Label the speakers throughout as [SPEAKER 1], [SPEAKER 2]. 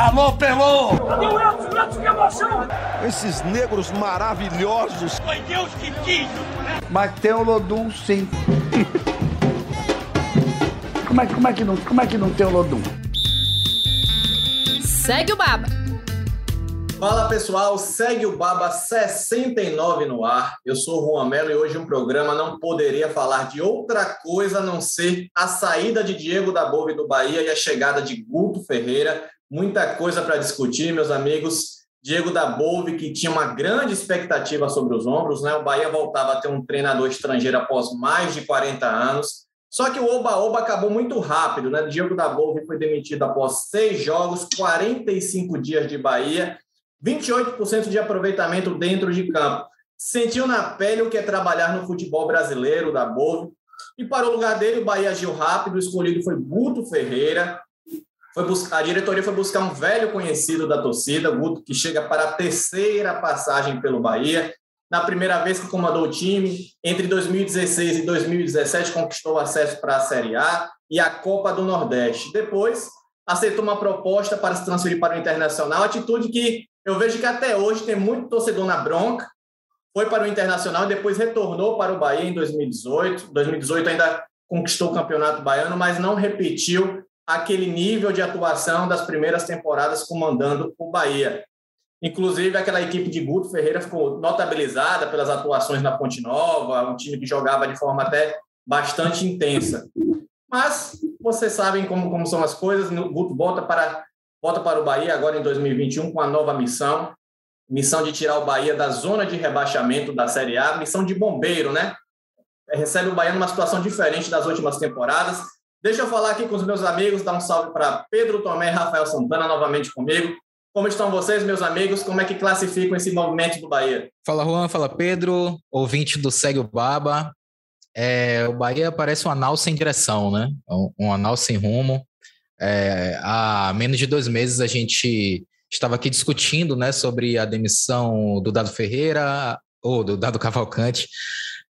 [SPEAKER 1] Alô, Pelô!
[SPEAKER 2] Cadê o Edson? Edson, que emoção!
[SPEAKER 1] Esses negros maravilhosos!
[SPEAKER 2] Foi Deus que quis!
[SPEAKER 3] Mas tem o Lodum, sim. como, é, como, é que não, como é que não tem o Lodum?
[SPEAKER 4] Segue o Baba.
[SPEAKER 5] Fala pessoal, segue o Baba 69 no ar. Eu sou o Juan Melo e hoje um programa não poderia falar de outra coisa a não ser a saída de Diego da Bove do Bahia e a chegada de Guto Ferreira. Muita coisa para discutir, meus amigos. Diego da Bove, que tinha uma grande expectativa sobre os ombros, né? O Bahia voltava a ter um treinador estrangeiro após mais de 40 anos. Só que o Oba-Oba acabou muito rápido, né? Diego da Bove foi demitido após seis jogos, 45 dias de Bahia 28% de aproveitamento dentro de campo. Sentiu na pele o que é trabalhar no futebol brasileiro da Bove. E para o lugar dele, o Bahia agiu rápido. O escolhido foi Guto Ferreira. Foi buscar, a diretoria foi buscar um velho conhecido da torcida, Guto, que chega para a terceira passagem pelo Bahia. Na primeira vez que comandou o time, entre 2016 e 2017, conquistou acesso para a Série A e a Copa do Nordeste. Depois, aceitou uma proposta para se transferir para o Internacional, atitude que eu vejo que até hoje tem muito torcedor na bronca. Foi para o Internacional e depois retornou para o Bahia em 2018. 2018 ainda conquistou o Campeonato Baiano, mas não repetiu aquele nível de atuação das primeiras temporadas comandando o Bahia. Inclusive, aquela equipe de Guto Ferreira ficou notabilizada pelas atuações na Ponte Nova, um time que jogava de forma até bastante intensa. Mas vocês sabem como, como são as coisas, o Guto volta para volta para o Bahia agora em 2021 com a nova missão, missão de tirar o Bahia da zona de rebaixamento da Série A, missão de bombeiro, né? Recebe o Bahia numa situação diferente das últimas temporadas. Deixa eu falar aqui com os meus amigos, dar um salve para Pedro Tomé e Rafael Santana novamente comigo. Como estão vocês, meus amigos? Como é que classificam esse movimento do Bahia?
[SPEAKER 6] Fala Juan, fala Pedro, ouvinte do Segue o Baba. É, o Bahia parece um anal sem direção, né? Um, anal sem rumo. É, há menos de dois meses a gente estava aqui discutindo né, sobre a demissão do Dado Ferreira, ou do Dado Cavalcante,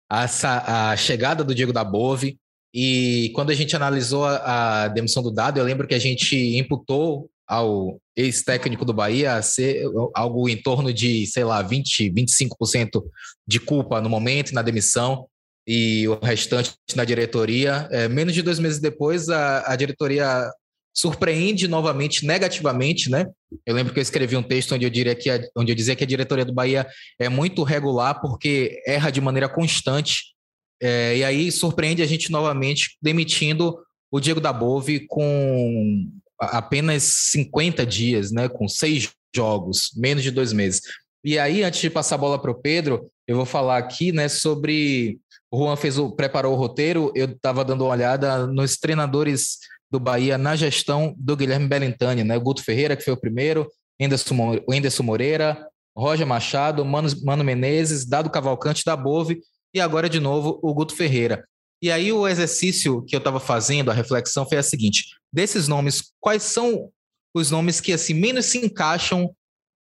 [SPEAKER 6] a, a chegada do Diego da Bove. E quando a gente analisou a, a demissão do Dado, eu lembro que a gente imputou ao ex-técnico do Bahia ser algo em torno de, sei lá, 20, 25% de culpa no momento, na demissão, e o restante na diretoria. É, menos de dois meses depois, a, a diretoria surpreende novamente negativamente, né? Eu lembro que eu escrevi um texto onde eu, diria que a, onde eu dizia que a diretoria do Bahia é muito regular porque erra de maneira constante. É, e aí surpreende a gente novamente demitindo o Diego Dabove com apenas 50 dias, né? Com seis jogos, menos de dois meses. E aí, antes de passar a bola para o Pedro, eu vou falar aqui né, sobre. O Juan fez o, preparou o roteiro, eu estava dando uma olhada nos treinadores do Bahia na gestão do Guilherme Belintani, né? Guto Ferreira, que foi o primeiro, Enderson Moreira, Roger Machado, Mano, Mano Menezes, Dado Cavalcante da Bove e agora de novo o Guto Ferreira. E aí o exercício que eu estava fazendo, a reflexão foi a seguinte: desses nomes, quais são os nomes que assim menos se encaixam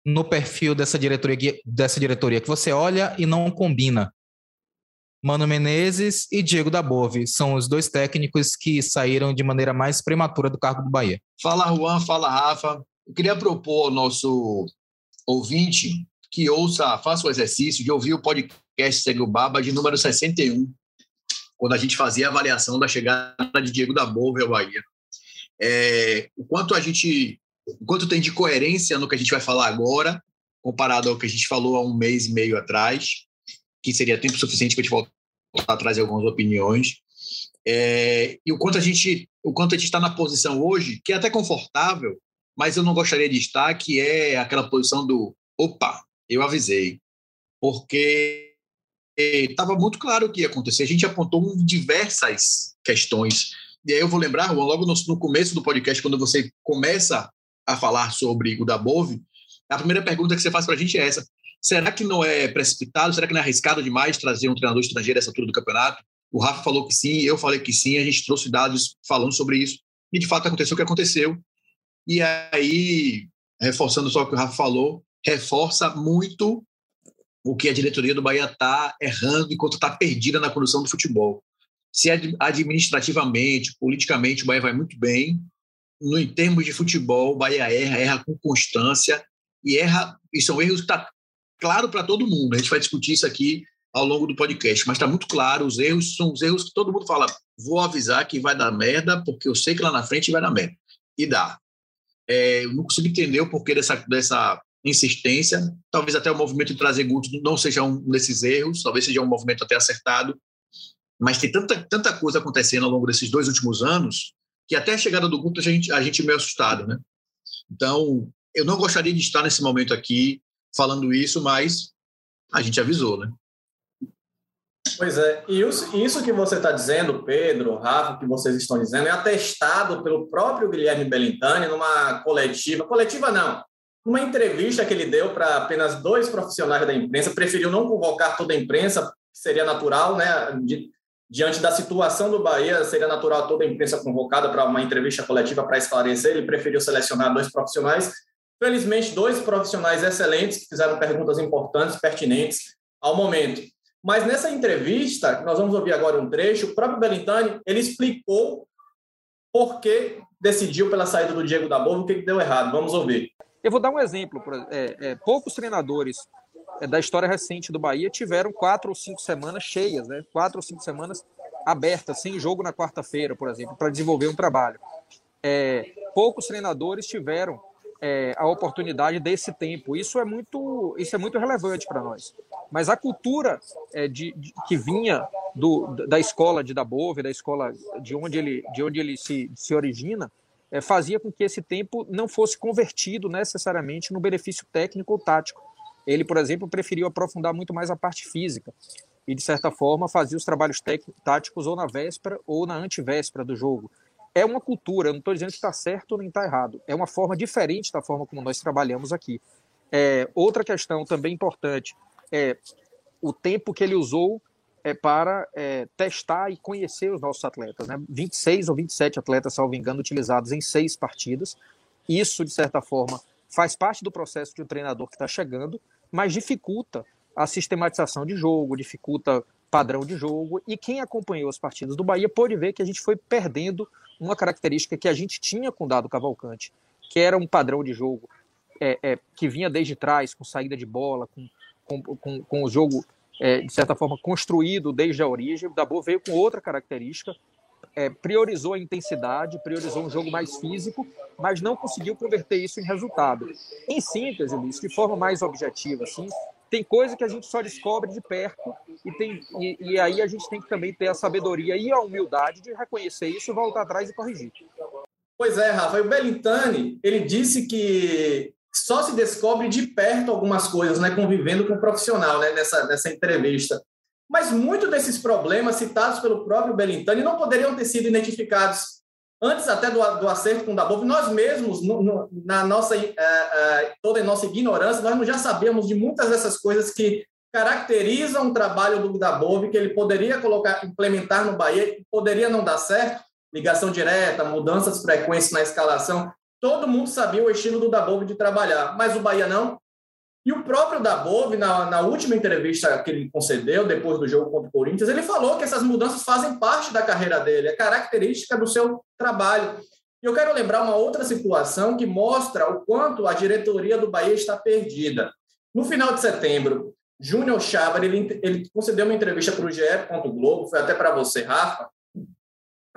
[SPEAKER 6] no perfil dessa diretoria, dessa diretoria que você olha e não combina? Mano Menezes e Diego Dabove são os dois técnicos que saíram de maneira mais prematura do cargo do Bahia.
[SPEAKER 7] Fala Juan, fala Rafa. Eu queria propor ao nosso ouvinte que ouça, faça o exercício de ouvir o podcast O Baba de número 61, quando a gente fazia a avaliação da chegada de Diego Dabove ao Bahia. É, o quanto a gente, o quanto tem de coerência no que a gente vai falar agora, comparado ao que a gente falou há um mês e meio atrás, que seria tempo suficiente para a gente voltar atrás algumas opiniões. É, e o quanto a gente o quanto a gente está na posição hoje, que é até confortável, mas eu não gostaria de estar, que é aquela posição do opa, eu avisei. Porque estava muito claro o que ia acontecer. A gente apontou diversas questões. E aí eu vou lembrar, Juan, logo no, no começo do podcast, quando você começa a falar sobre o Dabove, a primeira pergunta que você faz para a gente é essa: Será que não é precipitado? Será que não é arriscado demais trazer um treinador estrangeiro essa altura do campeonato? O Rafa falou que sim, eu falei que sim, a gente trouxe dados falando sobre isso. E de fato aconteceu o que aconteceu. E aí, reforçando só o que o Rafa falou, reforça muito o que a diretoria do Bahia está errando enquanto está perdida na condução do futebol. Se administrativamente, politicamente, o Bahia vai muito bem, no, em termos de futebol, o Bahia erra, erra com constância e erra, e são erros que está claro para todo mundo. A gente vai discutir isso aqui ao longo do podcast, mas está muito claro, os erros são os erros que todo mundo fala, vou avisar que vai dar merda, porque eu sei que lá na frente vai dar merda. E dá. É, eu não consigo entender o porquê dessa, dessa insistência. Talvez até o movimento de trazer Guto não seja um desses erros, talvez seja um movimento até acertado. Mas tem tanta, tanta coisa acontecendo ao longo desses dois últimos anos que até a chegada do Guto a gente, a gente é meio assustado, né? Então, eu não gostaria de estar nesse momento aqui falando isso, mas a gente avisou, né?
[SPEAKER 5] Pois é, e isso que você está dizendo, Pedro, Rafa, que vocês estão dizendo, é atestado pelo próprio Guilherme Bellintani numa coletiva, coletiva não, numa entrevista que ele deu para apenas dois profissionais da imprensa, preferiu não convocar toda a imprensa, seria natural, né, diante da situação do Bahia, seria natural toda a imprensa convocada para uma entrevista coletiva para esclarecer, ele preferiu selecionar dois profissionais, felizmente dois profissionais excelentes que fizeram perguntas importantes, pertinentes ao momento. Mas nessa entrevista, nós vamos ouvir agora um trecho, o próprio Belintani, ele explicou por que decidiu pela saída do Diego da Bova, o que deu errado. Vamos ouvir.
[SPEAKER 4] Eu vou dar um exemplo. É, é, poucos treinadores é, da história recente do Bahia tiveram quatro ou cinco semanas cheias, né? quatro ou cinco semanas abertas, sem jogo na quarta-feira, por exemplo, para desenvolver um trabalho. É, poucos treinadores tiveram é, a oportunidade desse tempo. Isso é muito, isso é muito relevante para nós. Mas a cultura é, de, de, que vinha do, da escola de Dabove, da escola de onde ele, de onde ele se, se origina, é, fazia com que esse tempo não fosse convertido necessariamente no benefício técnico ou tático. Ele, por exemplo, preferiu aprofundar muito mais a parte física e, de certa forma, fazia os trabalhos táticos ou na véspera ou na antivéspera do jogo é uma cultura, não estou dizendo que está certo nem está errado, é uma forma diferente da forma como nós trabalhamos aqui. É, outra questão também importante é o tempo que ele usou é, para é, testar e conhecer os nossos atletas. Né? 26 ou 27 atletas, salvo engano, utilizados em seis partidas. Isso, de certa forma, faz parte do processo de um treinador que está chegando, mas dificulta a sistematização de jogo, dificulta padrão de jogo. E quem acompanhou as partidas do Bahia pôde ver que a gente foi perdendo uma característica que a gente tinha com o Dado Cavalcante, que era um padrão de jogo é, é, que vinha desde trás, com saída de bola, com, com, com, com o jogo, é, de certa forma, construído desde a origem. O Dabo veio com outra característica, é, priorizou a intensidade, priorizou um jogo mais físico, mas não conseguiu converter isso em resultado. Em síntese, Luiz, de forma mais objetiva, assim, tem coisa que a gente só descobre de perto e, tem, e, e, aí a gente tem que também ter a sabedoria e a humildade de reconhecer isso, voltar atrás e corrigir.
[SPEAKER 5] Pois é, Rafa. O Belintani, ele disse que só se descobre de perto algumas coisas, né, convivendo com o profissional, né, nessa, nessa entrevista. Mas muitos desses problemas citados pelo próprio Belintani não poderiam ter sido identificados antes até do, do acerto com o Dabov, nós mesmos, no, no, na nossa, uh, uh, toda a nossa ignorância, nós já sabíamos de muitas dessas coisas que caracterizam o trabalho do Dabov, que ele poderia colocar, implementar no Bahia, poderia não dar certo, ligação direta, mudanças frequentes na escalação, todo mundo sabia o estilo do Dabov de trabalhar, mas o Bahia não, e o próprio Dabov, na, na, última entrevista que ele concedeu, depois do jogo contra o Corinthians, ele falou que essas mudanças fazem parte da carreira dele, é característica do seu trabalho. E eu quero lembrar uma outra situação que mostra o quanto a diretoria do Bahia está perdida. No final de setembro, Júnior Chávar, ele, ele concedeu uma entrevista para o GE. Globo, foi até para você, Rafa,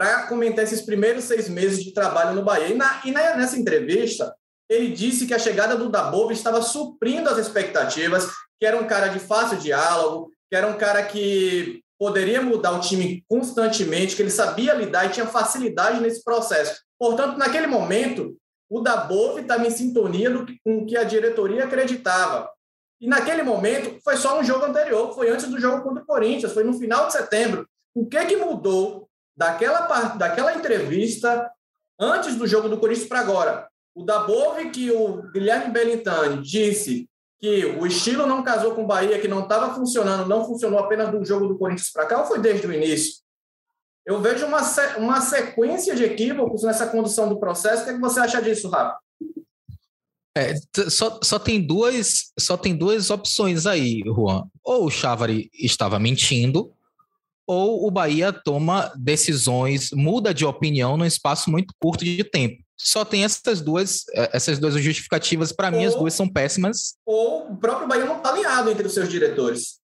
[SPEAKER 5] para comentar esses primeiros seis meses de trabalho no Bahia. E, na, e nessa entrevista, ele disse que a chegada do Dabov estava suprindo as expectativas, que era um cara de fácil diálogo, que era um cara que poderia mudar o time constantemente, que ele sabia lidar e tinha facilidade nesse processo. Portanto, naquele momento, o Dabov estava em sintonia do, com o que a diretoria acreditava. E naquele momento, foi só um jogo anterior, foi antes do jogo contra o Corinthians, foi no final de setembro. O que, que mudou daquela, daquela entrevista antes do jogo do Corinthians para agora? O Dabove, que o Guilherme Bellintani disse que o estilo não casou com o Bahia, que não estava funcionando, não funcionou apenas do jogo do Corinthians para cá, ou foi desde o início? Eu vejo uma, uma sequência de equívocos nessa condução do processo. O que, é que você acha disso, Rafa?
[SPEAKER 6] É, só, só, tem duas, só tem duas opções aí, Juan. Ou o Chávari estava mentindo, ou o Bahia toma decisões, muda de opinião num espaço muito curto de tempo. só tem essas duas, eh, essas duas justificativas. Para mim, as duas são péssimas.
[SPEAKER 5] Ou o próprio Bahia não está alinhado entre os seus diretores.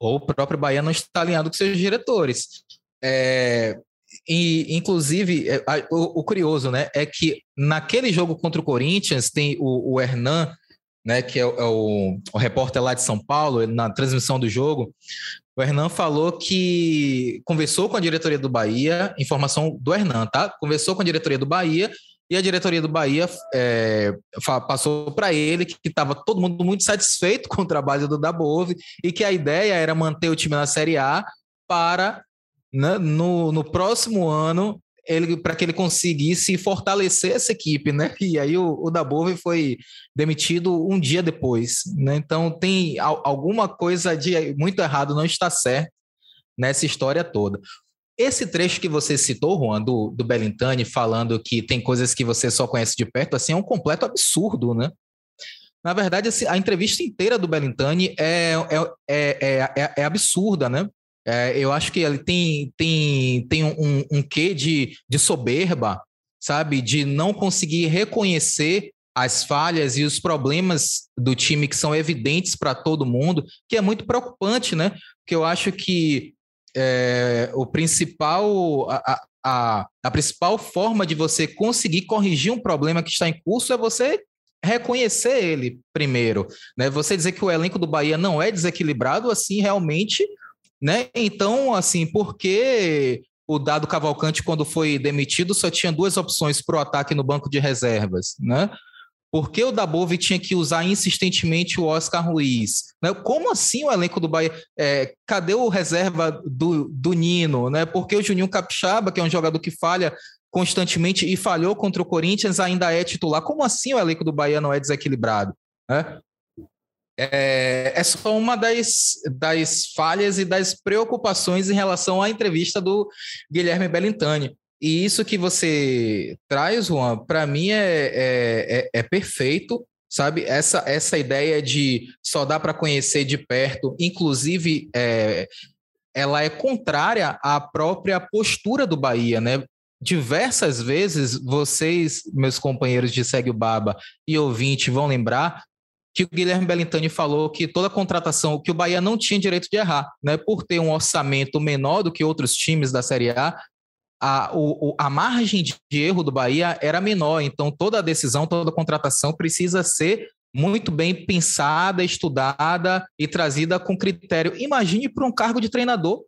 [SPEAKER 6] Ou o próprio Bahia não está alinhado com seus diretores. É, e, inclusive, é, o, o, curioso, né, é que naquele jogo contra o Corinthians tem o, o Hernan, né, que é, o, é o, o repórter lá de São Paulo, na transmissão do jogo, o Hernan falou que conversou com a diretoria do Bahia, informação do Hernan, tá? Conversou com a diretoria do Bahia e a diretoria do Bahia é, passou para ele que estava todo mundo muito satisfeito com o trabalho do Dabove e que a ideia era manter o time na Série A para né, no, no próximo ano ele para que ele conseguisse fortalecer essa equipe, né? E aí o, o Dabove foi demitido um dia depois, né? Então tem alguma coisa de muito errado, não está certo nessa história toda. Esse trecho que você citou, Juan, do, do Belintani, falando que tem coisas que você só conhece de perto, assim, é um completo absurdo, né? Na verdade, assim, a entrevista inteira do Belintani é, é, é, é, é absurda, né? É, eu acho que ele tem, tem, tem um, um quê de, de soberba, sabe? De não conseguir reconhecer as falhas e os problemas do time que são evidentes para todo mundo, que é muito preocupante, né? Porque eu acho que é, o principal, a, a, a principal forma de você conseguir corrigir um problema que está em curso é você reconhecer ele primeiro, né? Você dizer que o elenco do Bahia não é desequilibrado, assim, realmente né? Então, assim, porque o Dado Cavalcante, quando foi demitido, só tinha duas opções para o ataque no banco de reservas, né? Por que o Dabove tinha que usar insistentemente o Oscar Ruiz? Né? Como assim o elenco do Bahia? É, cadê o reserva do, do Nino? Né? Porque o Juninho Capixaba, que é um jogador que falha constantemente e falhou contra o Corinthians, ainda é titular. Como assim o elenco do Bahia não é desequilibrado? Né? É, é só uma das, das falhas e das preocupações em relação à entrevista do Guilherme Bellintani. E isso que você traz, Juan, para mim é, é, é, é, perfeito, sabe? Essa, essa ideia de só dá para conhecer de perto, inclusive, é, ela é contrária à própria postura do Bahia, né? Diversas vezes vocês, meus companheiros de Segue o Baba e ouvinte, vão lembrar que o Guilherme Bellintani falou que toda contratação, que o Bahia não tinha direito de errar, né? Por ter um orçamento menor do que outros times da Série A, a, o, a margem de erro do Bahia era menor. Então, toda decisão, toda contratação precisa ser muito bem pensada, estudada e trazida com critério. Imagine para um cargo de treinador,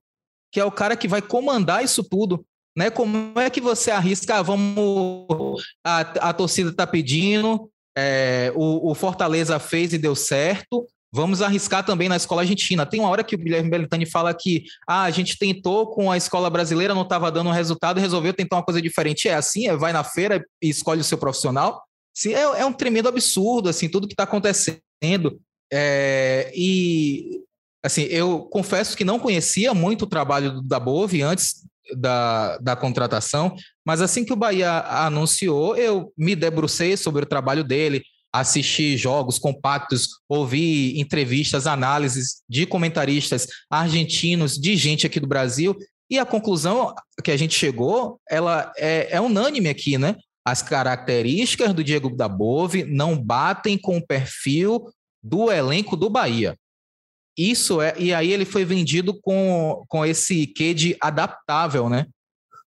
[SPEAKER 6] que é o cara que vai comandar isso tudo. Né? Como é que você arrisca? Ah, vamos, a, a torcida está pedindo, é, o, o, Fortaleza fez e deu certo. Vamos arriscar também na escola argentina. Tem uma hora que o Guilherme Belintani fala que ah, a gente tentou com a escola brasileira, não estava dando resultado, resolveu tentar uma coisa diferente. É assim, é, vai na feira e escolhe o seu profissional. Sim, é, é um tremendo absurdo, assim, tudo que está acontecendo. É, e assim, eu confesso que não conhecia muito o trabalho do Dabove antes da, da contratação, mas assim que o Bahia anunciou, eu me debrucei sobre o trabalho dele, assisti jogos compactos, ouvi entrevistas, análises de comentaristas argentinos, de gente aqui do Brasil, e a conclusão que a gente chegou, ela é, é unânime aqui, né? As características do Diego Dabove não batem com o perfil do elenco do Bahia. Isso é, e aí ele foi vendido com, com esse quê de adaptável, né?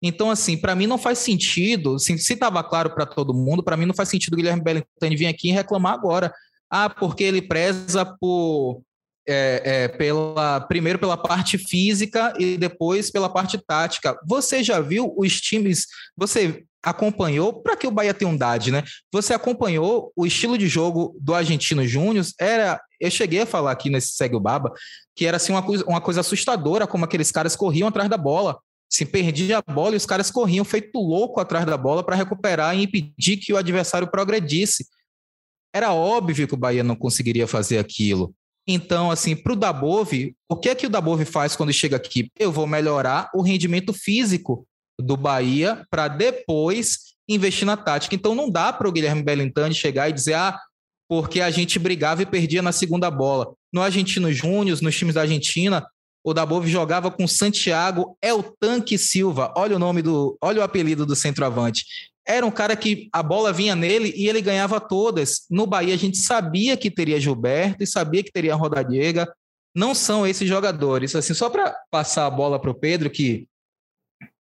[SPEAKER 6] Então, assim, para mim não faz sentido, assim, se estava claro para todo mundo, para mim não faz sentido o Guilherme Bellintani vir aqui e reclamar agora. Ah, porque ele preza por é, é, pela primeiro pela parte física e depois pela parte tática. Você já viu os times? Você acompanhou para que o Bahia tenha um dade, né? Você acompanhou o estilo de jogo do Argentino Júnior? Era, eu cheguei a falar aqui nesse segue o baba que era assim uma coisa, uma coisa assustadora como aqueles caras corriam atrás da bola. Se perdia a bola e os caras corriam feito louco atrás da bola para recuperar e impedir que o adversário progredisse. Era óbvio que o Bahia não conseguiria fazer aquilo. Então, assim, para o Dabove, o que é que o Dabove faz quando chega aqui? Eu vou melhorar o rendimento físico do Bahia para depois investir na tática. Então não dá para o Guilherme Bellintani chegar e dizer, ah, porque a gente brigava e perdia na segunda bola. No Argentino Júnior, nos times da Argentina, o Dabove jogava com Santiago El Tanque Silva. Olha o nome do, olha o apelido do centroavante. era um cara que a bola vinha nele e ele ganhava todas. No Bahia a gente sabia que teria Gilberto e sabia que teria Rodadiega. Não são esses jogadores. Assim, só para passar a bola para o Pedro, que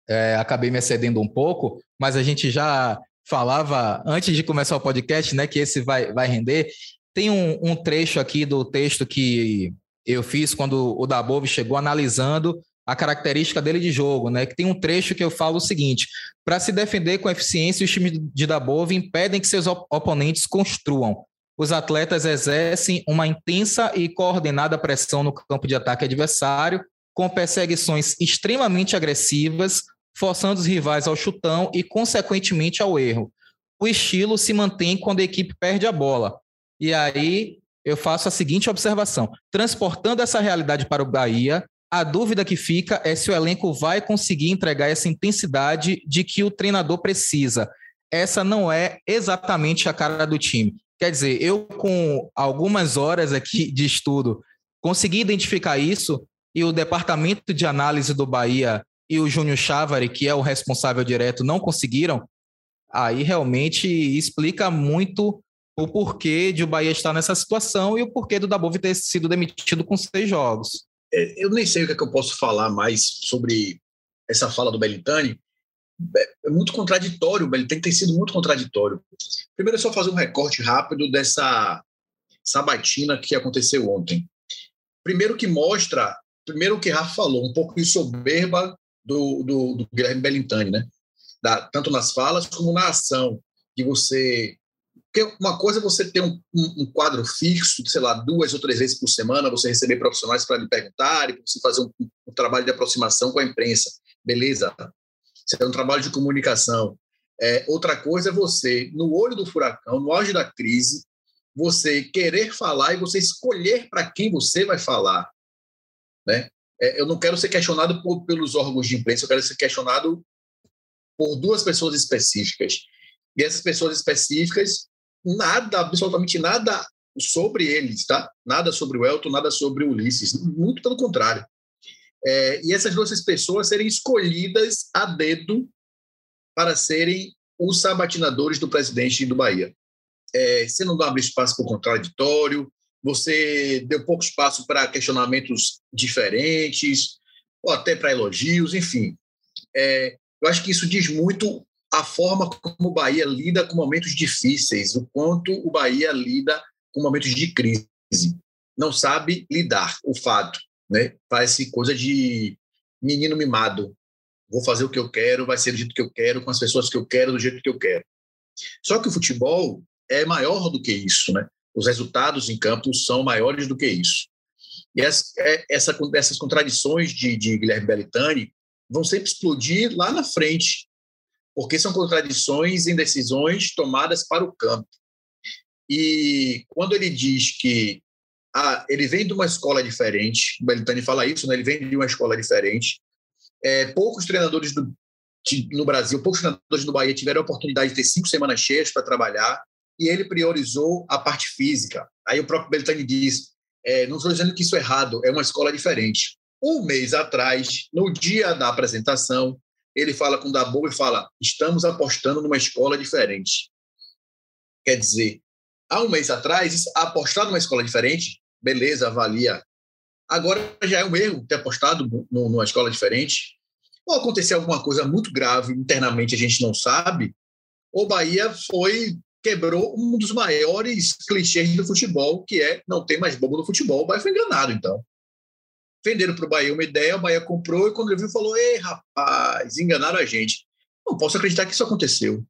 [SPEAKER 6] é, acabei me excedendo um pouco, mas a gente já falava antes de começar o podcast, né, que esse vai, vai render. Tem um, um trecho aqui do texto que eu fiz quando o Dabov chegou analisando a característica dele de jogo, né? Que tem um trecho que eu falo o seguinte: para se defender com eficiência, os times de Dabov impedem que seus op oponentes construam. Os atletas exercem uma intensa e coordenada pressão no campo de ataque adversário, com perseguições extremamente agressivas, forçando os rivais ao chutão e, consequentemente, ao erro. O estilo se mantém quando a equipe perde a bola. E aí eu faço a seguinte observação: transportando essa realidade para o Bahia, a dúvida que fica é se o elenco vai conseguir entregar essa intensidade de que o treinador precisa. Essa não é exatamente a cara do time. Quer dizer, eu com algumas horas aqui de estudo consegui identificar isso e o departamento de análise do Bahia e o Júnior Chávari, que é o responsável direto, não conseguiram. Aí realmente explica muito o porquê de o Bahia estar nessa situação e o porquê do Dabov ter sido demitido com seis jogos.
[SPEAKER 7] É, eu nem sei o que, é que eu posso falar mais sobre essa fala do Belitani. É, é muito contraditório, o Belitani tem sido muito contraditório. Primeiro é só fazer um recorte rápido dessa sabatina que aconteceu ontem. Primeiro que mostra, primeiro que Rafa falou, um pouco de soberba do, do, do Guilherme Belintani, né? Da, tanto nas falas como na ação, que você porque uma coisa é você ter um, um, um, quadro fixo, sei lá, duas ou três vezes por semana, você receber profissionais para lhe perguntar, você fazer um, um, trabalho de aproximação com a imprensa. Beleza. Isso é um trabalho de comunicação. É, outra coisa é você, no olho do furacão, no auge da crise, você querer falar e você escolher para quem você vai falar. Né? É, eu não quero ser questionado por, pelos órgãos de imprensa, eu quero ser questionado por duas pessoas específicas. E essas pessoas específicas nada, absolutamente nada sobre eles, tá? Nada sobre o Elton, nada sobre o Ulisses, muito pelo contrário. É, e essas duas pessoas serem escolhidas a dedo para serem os sabatinadores do presidente do Bahia. É, você não abre espaço para o contraditório, você deu pouco espaço para questionamentos diferentes, ou até para elogios, enfim. É, eu acho que isso diz muito a forma como o Bahia lida com momentos difíceis, o quanto o Bahia lida com momentos de crise. Não sabe lidar, o fato. Né? Parece coisa de menino mimado. Vou fazer o que eu quero, vai ser do jeito que eu quero, com as pessoas que eu quero, do jeito que eu quero. Só que o futebol é maior do que isso. Né? Os resultados em campo são maiores do que isso. E essa, é, essa, essas contradições de, de Guilherme Belitani vão sempre explodir lá na frente, porque são contradições em decisões tomadas para o campo. E quando ele diz que ah, ele vem de uma escola diferente, o Belitani fala isso, né? ele vem de uma escola diferente, é, poucos treinadores do, no Brasil, poucos treinadores do Bahia tiveram a oportunidade de ter cinco semanas cheias para trabalhar, e ele priorizou a parte física. Aí o próprio Belitani diz, é, não estou dizendo que isso é errado, é uma escola diferente. Um mês atrás, no dia da apresentação, ele fala com o Dabo e fala: estamos apostando numa escola diferente. Quer dizer, há um mês atrás, apostar numa escola diferente, beleza, avalia. Agora já é um erro ter apostado numa escola diferente. Ou acontecer alguma coisa muito grave internamente, a gente não sabe. O Bahia foi quebrou um dos maiores clichês do futebol, que é não tem mais bobo no futebol. O Bahia foi enganado, então venderam para o Bahia uma ideia, o Bahia comprou e quando ele viu falou: Ei, rapaz, enganaram a gente. Não posso acreditar que isso aconteceu.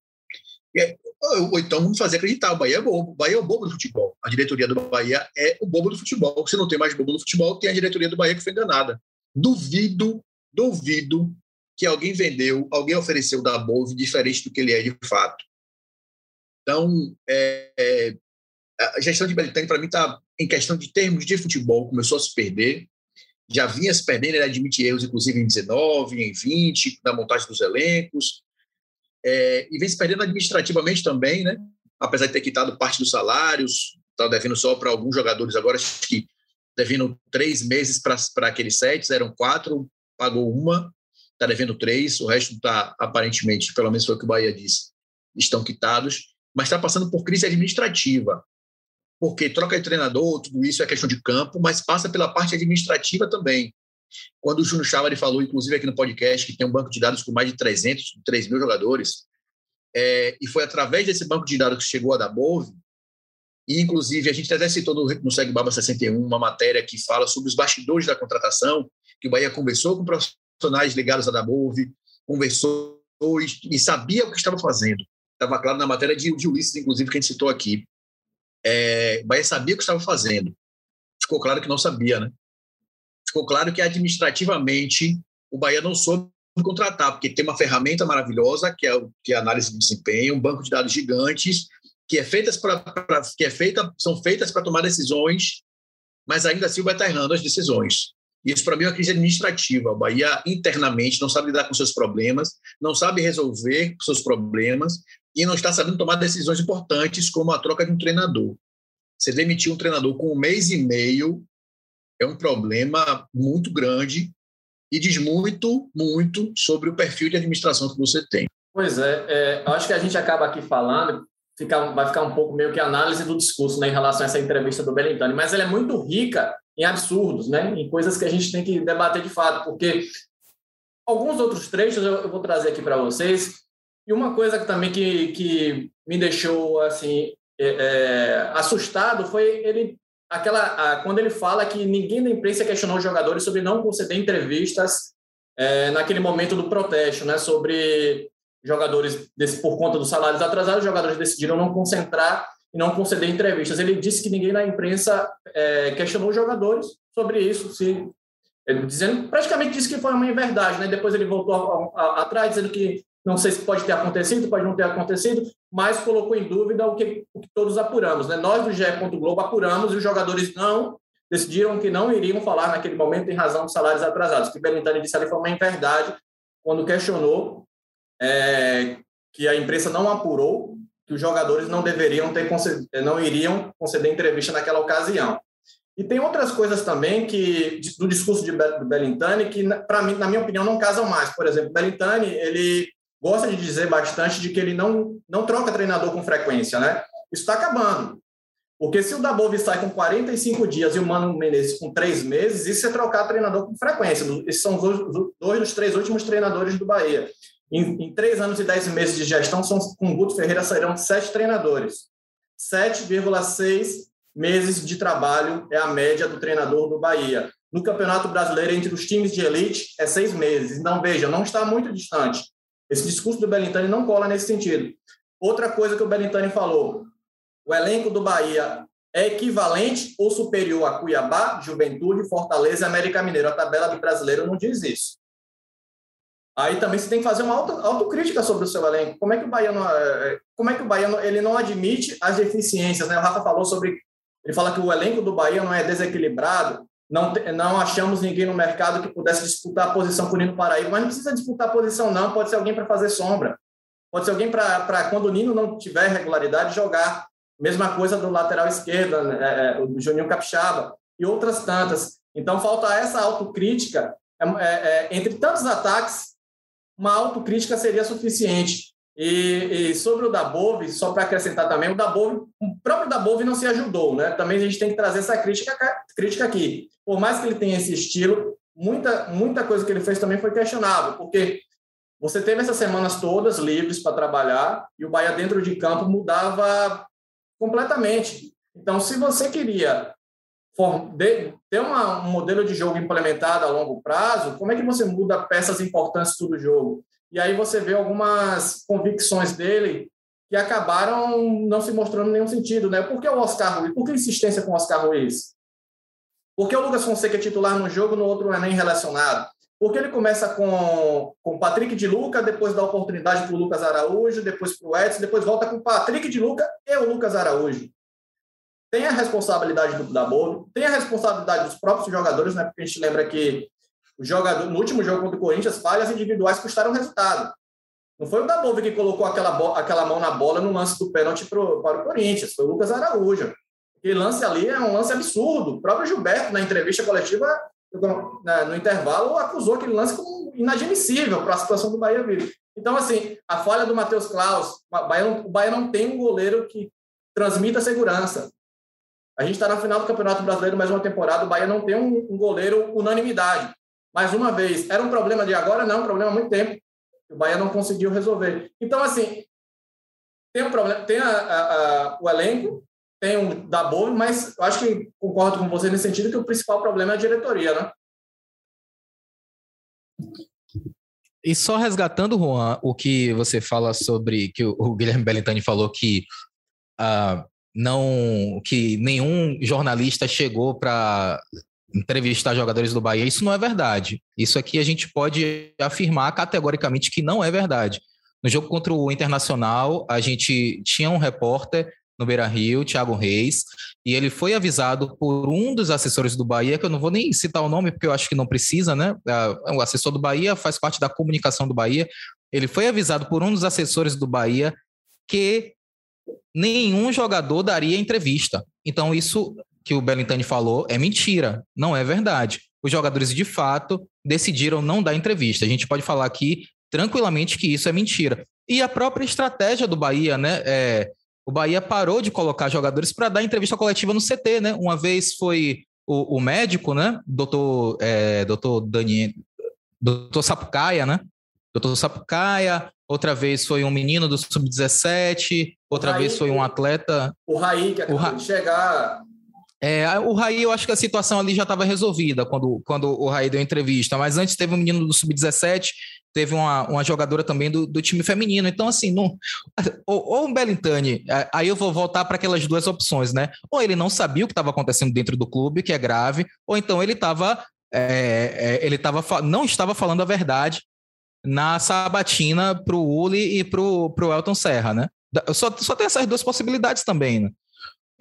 [SPEAKER 7] Ou então vamos fazer acreditar: o Bahia é bobo. O Bahia é o bobo do futebol. A diretoria do Bahia é o bobo do futebol. Se não tem mais bobo do futebol, tem a diretoria do Bahia que foi enganada. Duvido, duvido que alguém vendeu, alguém ofereceu da Bove diferente do que ele é de fato. Então, é, é, a gestão de Belitani, para mim, está em questão de termos de futebol, começou a se perder. Já vinha se perdendo, ele admite erros, inclusive em 19, em 20, na montagem dos elencos, é, e vem se perdendo administrativamente também, né? apesar de ter quitado parte dos salários, está devendo só para alguns jogadores agora, acho que devendo três meses para aqueles sets, eram quatro, pagou uma, está devendo três, o resto está, aparentemente, pelo menos foi o que o Bahia disse, estão quitados, mas está passando por crise administrativa, porque troca de treinador, tudo isso é questão de campo, mas passa pela parte administrativa também. Quando o Júnior Chavari falou, inclusive aqui no podcast, que tem um banco de dados com mais de 300, 3 mil jogadores, é, e foi através desse banco de dados que chegou a da Bove, e inclusive a gente até citou no, no Segue Baba 61 uma matéria que fala sobre os bastidores da contratação, que o Bahia conversou com profissionais ligados à da Bove, conversou e, e sabia o que estava fazendo. Estava claro na matéria de, de Ulisses, inclusive, que a gente citou aqui. É, o Bahia sabia o que estava fazendo. Ficou claro que não sabia, né? Ficou claro que administrativamente o Bahia não soube contratar, porque tem uma ferramenta maravilhosa, que é, que é a análise de desempenho, um banco de dados gigantes, que é feitas para que é feita, são feitas para tomar decisões, mas ainda assim o Bahia está errando as decisões. Isso, para mim, é uma crise administrativa. O Bahia, internamente, não sabe lidar com seus problemas, não sabe resolver seus problemas e não está sabendo tomar decisões importantes, como a troca de um treinador. Você demitir um treinador com um mês e meio é um problema muito grande e diz muito, muito sobre o perfil de administração que você tem.
[SPEAKER 5] Pois é, é acho que a gente acaba aqui falando, fica, vai ficar um pouco meio que análise do discurso né, em relação a essa entrevista do Belintani, mas ela é muito rica em absurdos, né, em coisas que a gente tem que debater de fato, porque alguns outros trechos eu, eu vou trazer aqui para vocês, e uma coisa que também que, que me deixou assim é, é, assustado foi ele aquela quando ele fala que ninguém da imprensa questionou os jogadores sobre não conceder entrevistas é, naquele momento do protesto, né, sobre jogadores desse, por conta dos salários atrasados, os jogadores decidiram não concentrar e não conceder entrevistas. Ele disse que ninguém na imprensa é, questionou os jogadores sobre isso, se dizendo praticamente disse que foi uma inverdade, né? Depois ele voltou atrás dizendo que não sei se pode ter acontecido, pode não ter acontecido, mas colocou em dúvida o que, o que todos apuramos. Né? Nós do GE. Globo apuramos e os jogadores não decidiram que não iriam falar naquele momento em razão dos salários atrasados. O que Belintani disse ali foi uma inverdade quando questionou é, que a imprensa não apurou que os jogadores não deveriam ter não iriam conceder entrevista naquela ocasião. E tem outras coisas também que do discurso de Belintani que para mim, na minha opinião, não casam mais. Por exemplo, Belintani ele gosta de dizer bastante de que ele não, não troca treinador com frequência, né? Isso está acabando. Porque se o Dabove sai com 45 dias e o Mano Menezes com três meses, isso é trocar treinador com frequência. Esses são os dois dos três últimos treinadores do Bahia. Em, em três anos e dez meses de gestão, são, com o Guto Ferreira sairão sete treinadores. 7,6 meses de trabalho é a média do treinador do Bahia. No Campeonato Brasileiro, entre os times de elite, é seis meses. Então, veja, não está muito distante. Esse discurso do Belintani não cola nesse sentido. Outra coisa que o Belintani falou: o elenco do Bahia é equivalente ou superior a Cuiabá, Juventude, Fortaleza e América Mineiro. A tabela do brasileiro não diz isso. Aí também você tem que fazer uma auto, autocrítica sobre o seu elenco. Como é que o baiano, é, como é que o baiano ele não admite as deficiências? Né? O Rafa falou sobre, ele fala que o elenco do Bahia não é desequilibrado não, não achamos ninguém no mercado que pudesse disputar a posição com o Nino Paraíba, mas não precisa disputar a posição, não. Pode ser alguém para fazer sombra. Pode ser alguém para, quando o Nino não tiver regularidade, jogar. Mesma coisa do lateral esquerdo, né, é, é, o Juninho Capixaba, e outras tantas. Então, falta essa autocrítica. É, é, é, entre tantos ataques, uma autocrítica seria suficiente. E, e, sobre o Dabove, só para acrescentar também, o Dabove, o próprio Dabove não se ajudou, né? Também a gente tem que trazer essa crítica, crítica aqui. Por mais que ele tenha esse estilo, muita, muita coisa que ele fez também foi questionável, porque você teve essas semanas todas livres para trabalhar e o Bahia dentro de campo mudava completamente. Então, se você queria ter uma, um modelo de jogo implementado a longo prazo, como é que você muda peças importantes do jogo? E aí você vê algumas convicções dele que acabaram não se mostrando nenhum sentido, né? Por que o Oscar Ruiz? Por que insistência com o Oscar Ruiz? Por que o Lucas Fonseca é titular num jogo, no outro não é nem relacionado? Porque ele começa com o Patrick de Luca, depois dá oportunidade para o Lucas Araújo, depois para o Edson, depois volta com o Patrick de Luca e o Lucas Araújo. Tem a responsabilidade do Dabolo, tem a responsabilidade dos próprios jogadores, né? Porque a gente lembra que o jogador, no último jogo contra o Corinthians, falhas individuais custaram resultado. Não foi o Dabove que colocou aquela, aquela mão na bola no lance do pênalti pro, para o Corinthians, foi o Lucas Araújo. Aquele lance ali é um lance absurdo. O próprio Gilberto, na entrevista coletiva, no intervalo, acusou aquele lance como inadmissível para a situação do Bahia vir. Então, assim, a falha do Matheus Klaus, o Bahia, não, o Bahia não tem um goleiro que transmita segurança. A gente está na final do Campeonato Brasileiro mais uma temporada, o Bahia não tem um, um goleiro unanimidade. Mais uma vez, era um problema de agora? Não, um problema há muito tempo. O Bahia não conseguiu resolver. Então, assim, tem um problema, tem a, a, a, o elenco, tem um da boa, mas eu acho que concordo com você nesse sentido que o principal problema é a diretoria, né?
[SPEAKER 6] E só resgatando, Juan, o que você fala sobre que o Guilherme Bellintani falou que uh, não que nenhum jornalista chegou para entrevistar jogadores do Bahia, isso não é verdade. Isso aqui a gente pode afirmar categoricamente que não é verdade. No jogo contra o Internacional, a gente tinha um repórter no Beira Rio, Thiago Reis, e ele foi avisado por um dos assessores do Bahia, que eu não vou nem citar o nome, porque eu acho que não precisa, né? O assessor do Bahia faz parte da comunicação do Bahia. Ele foi avisado por um dos assessores do Bahia que nenhum jogador daria entrevista. Então, isso que o Bellintani falou é mentira, não é verdade. Os jogadores, de fato, decidiram não dar entrevista. A gente pode falar aqui tranquilamente que isso é mentira. E a própria estratégia do Bahia, né? É, o Bahia parou de colocar jogadores para dar entrevista coletiva no CT, né? Uma vez foi o, o médico, né? Doutor, é, doutor Daniel, doutor Sapucaia, né? Doutor Sapucaia, outra vez foi um menino do Sub-17, outra vez foi um atleta.
[SPEAKER 5] O Raí, que acabou Ra... de chegar.
[SPEAKER 6] É, o Raí, eu acho que a situação ali já estava resolvida quando, quando o Raí deu entrevista, mas antes teve um menino do Sub-17 teve uma, uma jogadora também do, do time feminino. Então, assim, não, ou, ou o Belintani, aí eu vou voltar para aquelas duas opções, né? Ou ele não sabia o que estava acontecendo dentro do clube, que é grave, ou então ele estava. É, é, ele não estava falando a verdade na sabatina para o Uli e para o Elton Serra, né? Só, só tem essas duas possibilidades também, né?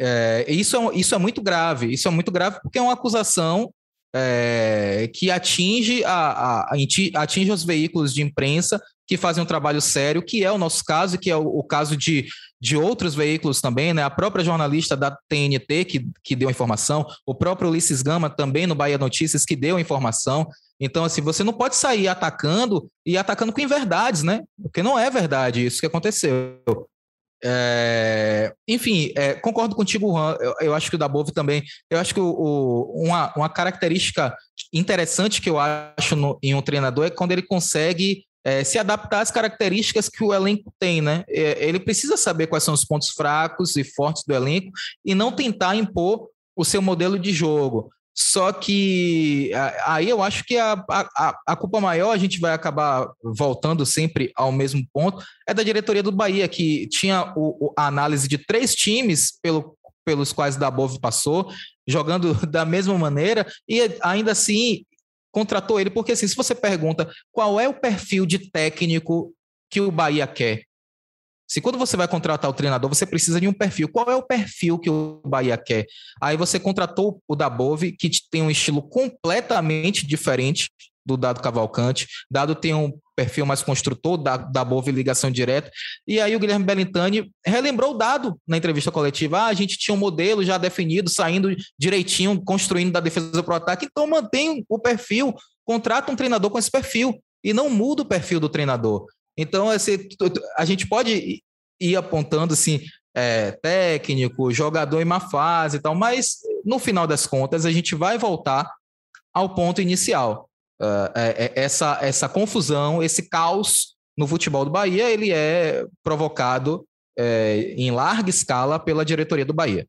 [SPEAKER 6] É, isso, é, isso é muito grave. Isso é muito grave porque é uma acusação é, que atinge, a, a, atinge os veículos de imprensa que fazem um trabalho sério, que é o nosso caso, que é o, o, caso de, de outros veículos também, né? A própria jornalista da TNT que, que deu informação, o próprio Ulisses Gama também no Bahia Notícias que deu informação. Então, assim, você não pode sair atacando e atacando com inverdades, né? Porque não é verdade isso que aconteceu. É, enfim, é, concordo contigo, Juan. Eu, eu, acho que o Dabov também. Eu acho que o, o, uma, uma característica interessante que eu acho no, em um treinador é quando ele consegue é, se adaptar às características que o elenco tem, né? É, ele precisa saber quais são os pontos fracos e fortes do elenco e não tentar impor o seu modelo de jogo. Só que aí eu acho que a, a, a culpa maior, a gente vai acabar voltando sempre ao mesmo ponto, é da diretoria do Bahia, que tinha o, a análise de três times pelo, pelos quais da Bove passou, jogando da mesma maneira, e ainda assim contratou ele, porque assim, se você pergunta qual é o perfil de técnico que o Bahia quer, se quando você vai contratar o treinador, você precisa de um perfil. Qual é o perfil que o Bahia quer? Aí você contratou o Dabove, que tem um estilo completamente diferente do Dado Cavalcante. Dado tem um perfil mais construtor, da, da Bove ligação direta. E aí o Guilherme Bellintani relembrou o Dado na entrevista coletiva. Ah, a gente tinha um modelo já definido, saindo direitinho, construindo da defesa para o ataque. Então mantém o perfil, contrata um treinador com esse perfil e não muda o perfil do treinador. Então, assim, a gente pode ir apontando assim, é, técnico, jogador em má fase e tal, mas no final das contas a gente vai voltar ao ponto inicial. Uh, é, essa, essa confusão, esse caos no futebol do Bahia, ele é provocado é, em larga escala pela diretoria do Bahia.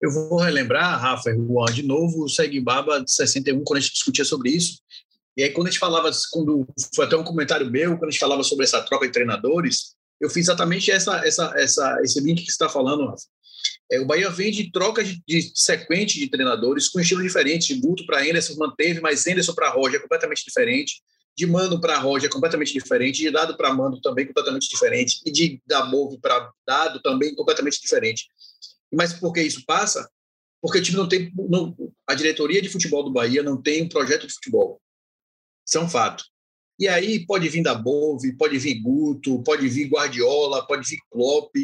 [SPEAKER 7] Eu vou relembrar, Rafa e Juan, de novo, o Segue Baba de 61, quando a gente discutia sobre isso, e aí, quando a gente falava, quando foi até um comentário meu, quando a gente falava sobre essa troca de treinadores, eu fiz exatamente essa, essa, essa, esse link que você está falando, Rafa. É, o Bahia vem de troca de, de sequente de treinadores com estilo diferente. De Guto para Anderson manteve, mas Anderson para Roger é completamente diferente. De Mano para Roger é completamente diferente. De Dado para Mano também completamente diferente. E de Dabove para Dado também completamente diferente. Mas por que isso passa? Porque o time não tem. Não, a diretoria de futebol do Bahia não tem um projeto de futebol. Isso é um fato. E aí pode vir da Bove, pode vir Guto, pode vir Guardiola, pode vir Klopp,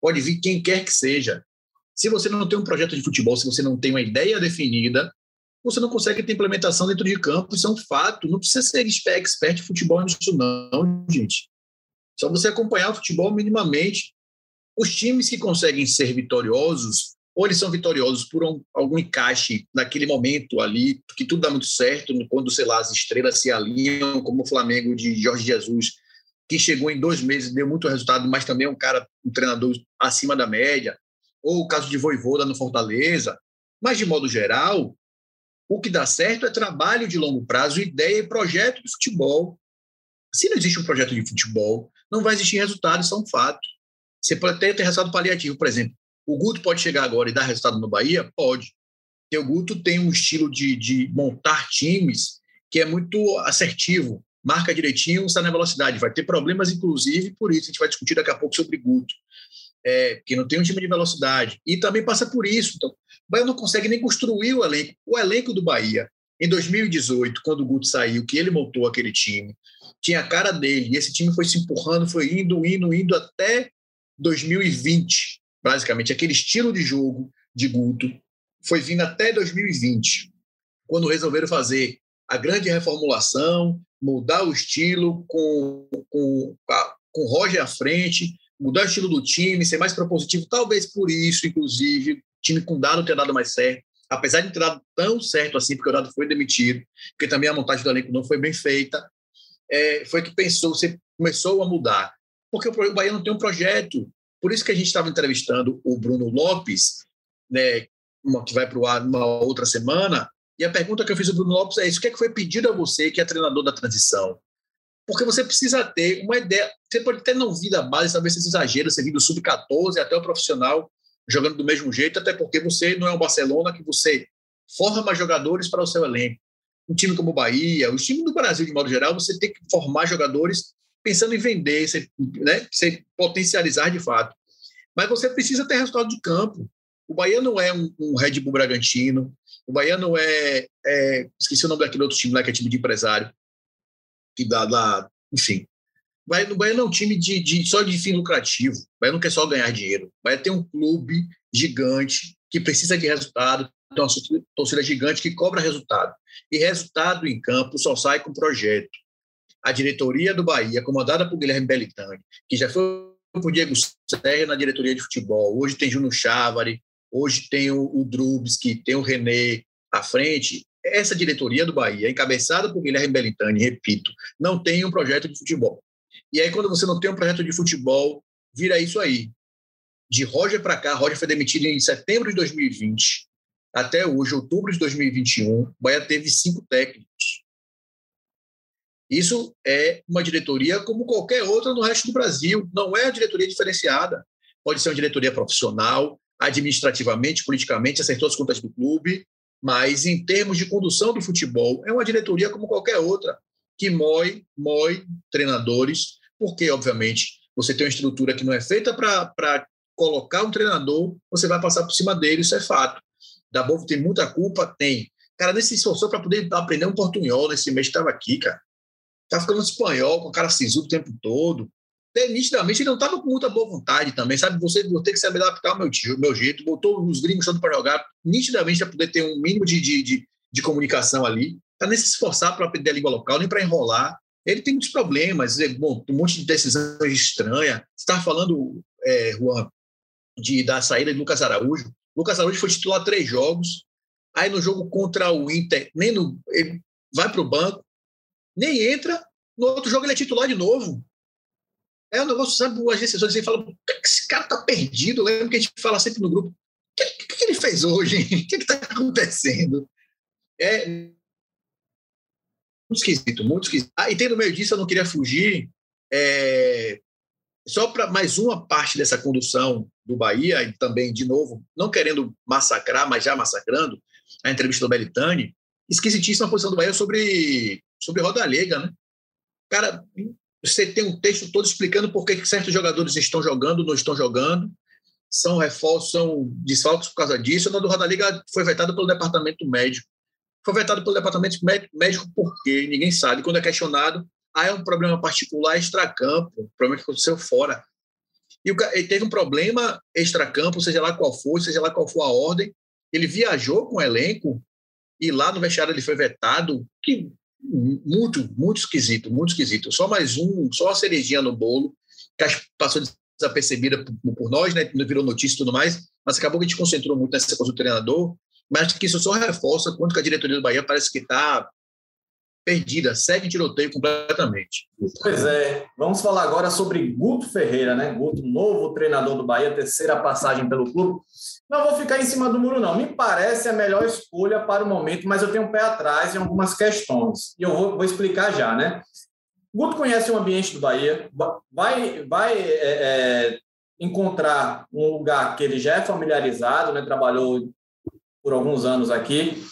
[SPEAKER 7] pode vir quem quer que seja. Se você não tem um projeto de futebol, se você não tem uma ideia definida, você não consegue ter implementação dentro de campo, isso é um fato. Não precisa ser expert de futebol nisso, não, gente. Só você acompanhar o futebol minimamente. Os times que conseguem ser vitoriosos, ou eles são vitoriosos por um, algum encaixe naquele momento ali, que tudo dá muito certo, quando, sei lá, as estrelas se alinham, como o Flamengo de Jorge Jesus, que chegou em dois meses, deu muito resultado, mas também é um cara, um treinador acima da média, ou o caso de Voivoda no Fortaleza. Mas, de modo geral, o que dá certo é trabalho de longo prazo, ideia e projeto de futebol. Se não existe um projeto de futebol, não vai existir resultado, isso é um fato. Você pode até ter resultado paliativo, por exemplo. O Guto pode chegar agora e dar resultado no Bahia? Pode. Porque o Guto tem um estilo de, de montar times que é muito assertivo, marca direitinho, está na velocidade. Vai ter problemas, inclusive, por isso. A gente vai discutir daqui a pouco sobre Guto. É, que não tem um time de velocidade. E também passa por isso. Então, o Bahia não consegue nem construir o elenco. O elenco do Bahia, em 2018, quando o Guto saiu, que ele montou aquele time, tinha a cara dele, e esse time foi se empurrando, foi indo, indo, indo até 2020, basicamente. Aquele estilo de jogo de Guto foi vindo até 2020, quando resolveram fazer a grande reformulação, mudar o estilo com, com, com o Roger à frente, mudar o estilo do time, ser mais propositivo, talvez por isso, inclusive, time com dado ter dado mais certo, apesar de ter dado tão certo assim, porque o dado foi demitido, porque também a montagem do elenco não foi bem feita, é, foi que pensou, você começou a mudar. Porque o Bahia não tem um projeto. Por isso que a gente estava entrevistando o Bruno Lopes, né, uma, que vai para o ar uma outra semana, e a pergunta que eu fiz ao Bruno Lopes é isso: o que, é que foi pedido a você, que é treinador da transição? Porque você precisa ter uma ideia. Você pode até não vir da base, talvez seja exagero, você vir do sub-14 até o profissional, jogando do mesmo jeito, até porque você não é o Barcelona que você forma jogadores para o seu elenco. Um time como o Bahia, os times do Brasil, de modo geral, você tem que formar jogadores pensando em vender, você, né, você potencializar de fato. Mas você precisa ter resultado de campo. O Bahia não é um, um Red Bull Bragantino, o Bahia não é, é, Esqueci o nome daquele outro time lá, que é time de empresário, que dá, enfim. O Bahia, o Bahia não é um time de, de, só de fim lucrativo. O Bahia não quer só ganhar dinheiro. O Bahia tem um clube gigante que precisa de resultado, tem uma torcida gigante que cobra resultado. E resultado em campo só sai com projeto. A diretoria do Bahia, comandada por Guilherme Bellitani, que já foi o Diego Serra na diretoria de futebol, hoje tem Júnior Chávari, hoje tem o, o Drubski, tem o René à frente. Essa diretoria do Bahia, encabeçada por Guilherme Bellitani, repito, não tem um projeto de futebol. E aí, quando você não tem um projeto de futebol, vira isso aí. De Roger para cá, Roger foi demitido em setembro de 2020 até hoje, outubro de 2021, o Bahia teve cinco técnicos. Isso é uma diretoria como qualquer outra no resto do Brasil. Não é a diretoria diferenciada. Pode ser uma diretoria profissional, administrativamente, politicamente, acertou as contas do clube, mas em termos de condução do futebol, é uma diretoria como qualquer outra, que moe, moe treinadores, porque, obviamente, você tem uma estrutura que não é feita para colocar um treinador, você vai passar por cima dele, isso é fato. Da Bovo tem muita culpa? Tem. Cara, nem se esforçou para poder aprender um portunhol nesse mês que estava aqui, cara. Tá ficando espanhol, com cara sisudo o tempo todo. Nitidamente, ele não estava com muita boa vontade também, sabe? Você vou ter que se adaptar ao meu, meu jeito, botou os gringos todos para jogar, nitidamente para poder ter um mínimo de, de, de, de comunicação ali. Tá nem se esforçar para aprender a língua local, nem para enrolar. Ele tem muitos problemas, é, bom, um monte de decisões estranhas. Você estava falando, é, Juan, de, da saída de Lucas Araújo. Lucas Araújo foi titular três jogos. Aí no jogo contra o Inter, nem no, ele vai para o banco, nem entra. No outro jogo ele é titular de novo. É um negócio, sabe, as decisões você fala, esse cara tá perdido. Lembra que a gente fala sempre no grupo, o que, que, que, ele fez hoje? O que está acontecendo? É muito esquisito, muito esquisito. Ah, e tem no meio disso, eu não queria fugir, é, só para mais uma parte dessa condução do Bahia, e também, de novo, não querendo massacrar, mas já massacrando, a entrevista do Belitani, esquisitíssima a posição do Bahia sobre, sobre Rodalega, né? Cara, você tem um texto todo explicando por que certos jogadores estão jogando, não estão jogando, são reforços, são desfalques por causa disso. O nome do Rodaliga foi vetado pelo departamento médico. Foi vetado pelo departamento médico por quê? Ninguém sabe. Quando é questionado, ah, é um problema particular extracampo, um problema que aconteceu fora. E ele teve um problema extracampo, seja lá qual for, seja lá qual for a ordem. Ele viajou com o elenco e lá no vestiário ele foi vetado, que muito, muito esquisito, muito esquisito. Só mais um, só a cerejinha no bolo, que passou desapercebida por, por nós, né? Não virou notícia e tudo mais, mas acabou que a gente concentrou muito nessa coisa do treinador, mas que isso só reforça quanto que a diretoria do Bahia parece que está perdida, segue tiroteio completamente.
[SPEAKER 5] Pois é, vamos falar agora sobre Guto Ferreira, né? Guto, novo treinador do Bahia, terceira passagem pelo clube. Não vou ficar em cima do muro, não. Me parece a melhor escolha para o momento, mas eu tenho um pé atrás em algumas questões. E eu vou, vou explicar já, né? Guto conhece o ambiente do Bahia, vai, vai é, é, encontrar um lugar que ele já é familiarizado, né? Trabalhou por alguns anos aqui.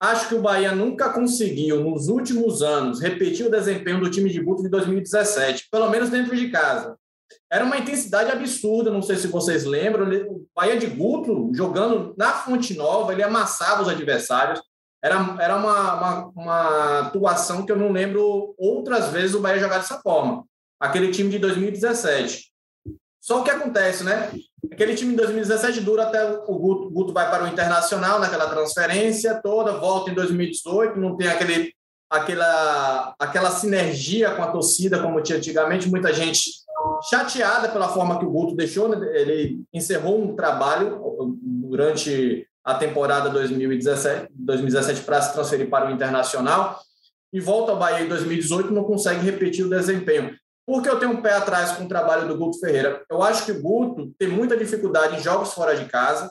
[SPEAKER 5] Acho que o Bahia nunca conseguiu, nos últimos anos, repetir o desempenho do time de Guto de 2017, pelo menos dentro de casa. Era uma intensidade absurda, não sei se vocês lembram. O Bahia de Guto, jogando na Fonte Nova, ele amassava os adversários. Era, era uma, uma, uma atuação que eu não lembro outras vezes o Bahia jogar dessa forma. Aquele time de 2017. Só o que acontece, né? Aquele time de 2017 dura até o Guto, Guto vai para o Internacional, naquela transferência toda, volta em 2018, não tem aquele, aquela, aquela sinergia com a torcida como tinha antigamente. Muita gente chateada pela forma que o Guto deixou, né? ele encerrou um trabalho durante a temporada 2017, 2017 para se transferir para o Internacional e volta ao Bahia em 2018 não consegue repetir o desempenho. Por que eu tenho um pé atrás com o trabalho do Guto Ferreira? Eu acho que o Guto tem muita dificuldade em jogos fora de casa.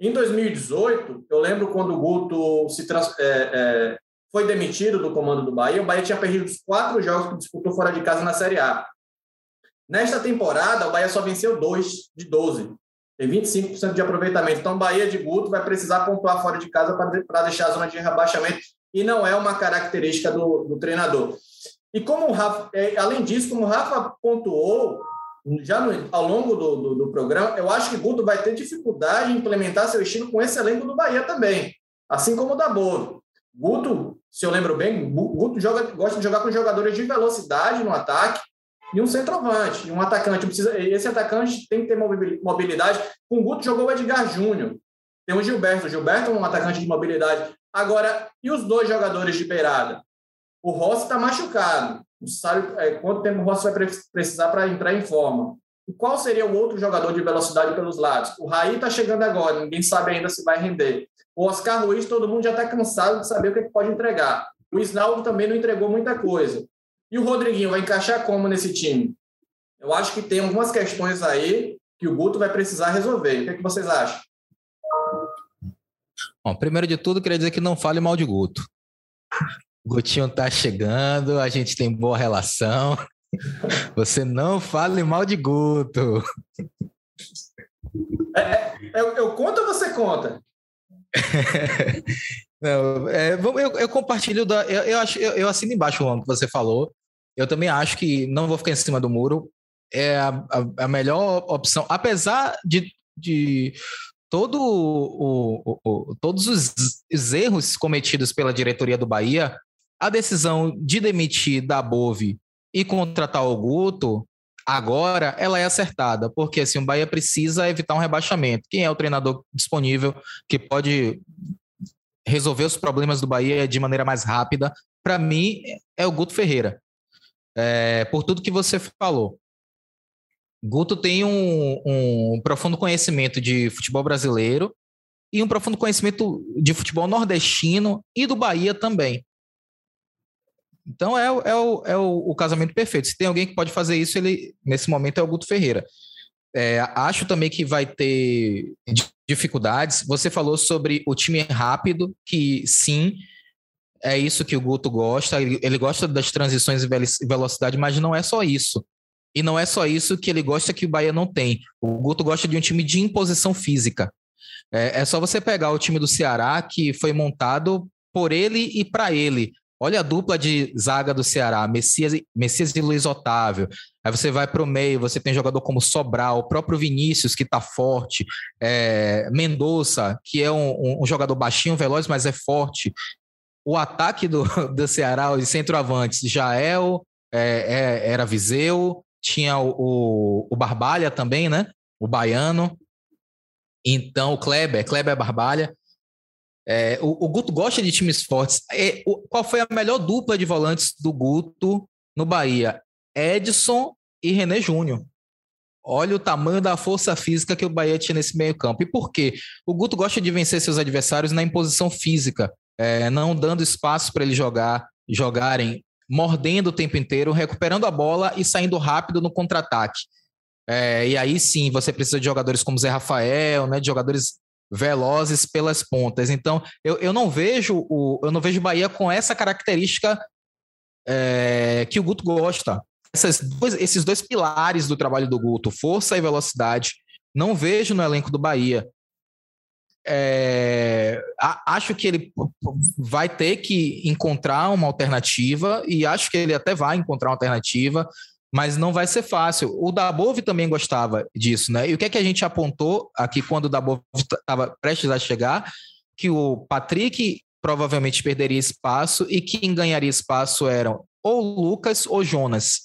[SPEAKER 5] Em 2018, eu lembro quando o Guto se trans, é, é, foi demitido do comando do Bahia, o Bahia tinha perdido os quatro jogos que disputou fora de casa na Série A. Nesta temporada, o Bahia só venceu dois de 12. Tem 25% de aproveitamento. Então, o Bahia de Guto vai precisar pontuar fora de casa para deixar a zona de rebaixamento. E não é uma característica do, do treinador. E como o Rafa, é, além disso, como o Rafa pontuou, já no, ao longo do, do, do, programa, eu acho que Guto vai ter dificuldade em implementar seu estilo com esse elenco do Bahia também, assim como o da Boa. Guto, se eu lembro bem, Guto joga, gosta de jogar com jogadores de velocidade no ataque e um centroavante, e um atacante. Precisa, esse atacante tem que ter mobilidade. Com o Guto jogou o Edgar Júnior. Tem o Gilberto. O Gilberto é um atacante de mobilidade. Agora, e os dois jogadores de beirada? O Rossi está machucado. Não sabe é, quanto tempo o Rossi vai precisar para entrar em forma. E qual seria o outro jogador de velocidade pelos lados? O Raí está chegando agora, ninguém sabe ainda se vai render. O Oscar Luiz, todo mundo já está cansado de saber o que, é que pode entregar. O Isnaldo também não entregou muita coisa. E o Rodriguinho vai encaixar como nesse time? Eu acho que tem algumas questões aí que o Guto vai precisar resolver. O que, é que vocês acham?
[SPEAKER 6] Bom, primeiro de tudo, queria dizer que não fale mal de Guto. Gutinho tá chegando, a gente tem boa relação. Você não fale mal de Guto.
[SPEAKER 5] É, é, eu, eu conto ou você conta?
[SPEAKER 6] não, é, eu, eu, compartilho da. Eu, eu, acho, eu, eu assino embaixo o que você falou. Eu também acho que não vou ficar em cima do muro. É a, a, a melhor opção, apesar de, de todo o, o, o, todos os, os erros cometidos pela diretoria do Bahia a decisão de demitir da Bove e contratar o Guto, agora ela é acertada, porque assim, o Bahia precisa evitar um rebaixamento. Quem é o treinador disponível que pode resolver os problemas do Bahia de maneira mais rápida? Para mim, é o Guto Ferreira. É, por tudo que você falou. Guto tem um, um profundo conhecimento de futebol brasileiro e um profundo conhecimento de futebol nordestino e do Bahia também. Então é, é, o, é o, o, casamento perfeito. Se tem alguém que pode fazer isso, ele nesse momento é o Guto Ferreira. É, acho também que vai ter dificuldades. Você falou sobre o time rápido, que sim, é isso que o Guto gosta. Ele, ele gosta das transições e velocidade, mas não é só isso. E não é só isso que ele gosta que o Bahia não tem. O Guto gosta de um time de imposição física. É, é só você pegar o time do Ceará, que foi montado por ele e para ele. Olha a dupla de zaga do Ceará, Messias, Messias e Luiz Otávio. Aí você vai para o meio, você tem jogador como Sobral, o próprio Vinícius, que está forte, é, Mendonça, que é um, um, jogador baixinho, veloz, mas é forte. O ataque do, do Ceará, os centroavantes, Jael, é, é, era Viseu, tinha o, o, Barbalha também, né? O baiano. Então, o Kleber, Kleber Barbalha. É, o, o, Guto gosta de times fortes. É, o, qual foi a melhor dupla de volantes do Guto no Bahia? Edson e René Júnior. Olha o tamanho da força física que o Bahia tinha nesse meio-campo. E por quê? O Guto gosta de vencer seus adversários na imposição física, é, não dando espaço para eles jogar, jogarem mordendo o tempo inteiro, recuperando a bola e saindo rápido no contra-ataque. É, e aí sim, você precisa de jogadores como Zé Rafael, né, de jogadores velozes pelas pontas. Então, eu, eu não vejo o eu não vejo Bahia com essa característica é, que o Guto gosta. Dois, esses dois pilares do trabalho do Guto, força e velocidade, não vejo no elenco do Bahia. É, acho que ele vai ter que encontrar uma alternativa e acho que ele até vai encontrar uma alternativa, mas não vai ser fácil. O Dabov também gostava disso, né? E o que é que a gente apontou aqui quando o Dabov estava prestes a chegar? Que o Patrick provavelmente perderia espaço e quem ganharia espaço eram ou Lucas ou Jonas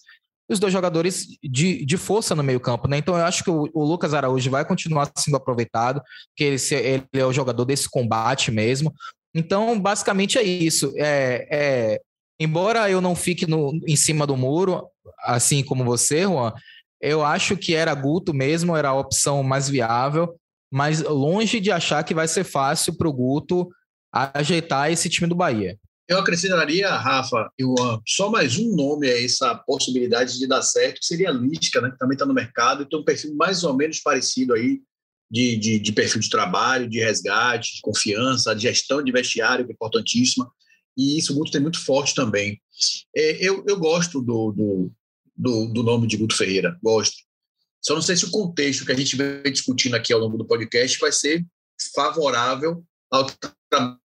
[SPEAKER 6] os dois jogadores de, de força no meio-campo, né? Então eu acho que o, o, Lucas Araújo vai continuar sendo aproveitado, que ele, ele, é o jogador desse combate mesmo. Então, basicamente é isso. É, é, embora eu não fique no, em cima do muro, assim como você, Juan, eu acho que era Guto mesmo, era a opção mais viável, mas longe de achar que vai ser fácil para o Guto ajeitar esse time do Bahia.
[SPEAKER 7] Eu acrescentaria, Rafa, eu, só mais um nome a essa possibilidade de dar certo, que seria a Lística, né, que também está no mercado e tem um perfil mais ou menos parecido aí de, de, de, perfil de trabalho, de resgate, de confiança, de gestão de vestiário, que é importantíssima, e isso o Guto tem muito forte também. É, eu, eu gosto do, do, do, do nome de Guto Ferreira, gosto. Só não sei se o contexto que a gente vem discutindo aqui ao longo do podcast vai ser favorável ao trabalho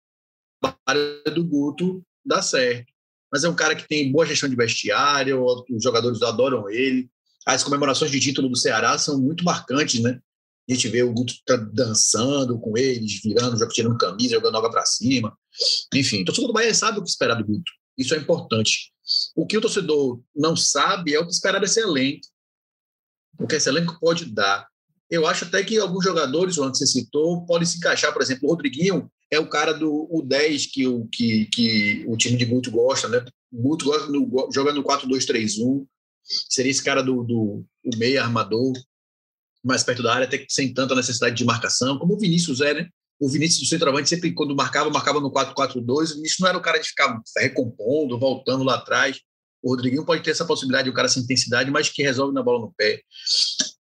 [SPEAKER 7] do Guto dá certo. Mas é um cara que tem boa gestão de vestiário, os jogadores adoram ele. As comemorações de título do Ceará são muito marcantes, né? A gente vê o Guto tá dançando com eles, virando, tirando camisa, jogando água para cima. Enfim, o torcedor do Bahia sabe o que esperar do Guto. Isso é importante. O que o torcedor não sabe é o que esperar desse elenco. O que esse elenco pode dar. Eu acho até que alguns jogadores, o você citou, podem se encaixar. Por exemplo, o Rodriguinho é o cara do o 10 que o, que, que o time de Guto gosta, né? Guto gosta no, joga no 4-2-3-1, seria esse cara do, do o armador, mais perto da área, até sem tanta necessidade de marcação, como o Vinícius é, né? O Vinícius do centroavante sempre, quando marcava, marcava no 4-4-2. O Vinícius não era o cara de ficar recompondo, voltando lá atrás. O Rodriguinho pode ter essa possibilidade, o cara sem intensidade, mas que resolve na bola no pé.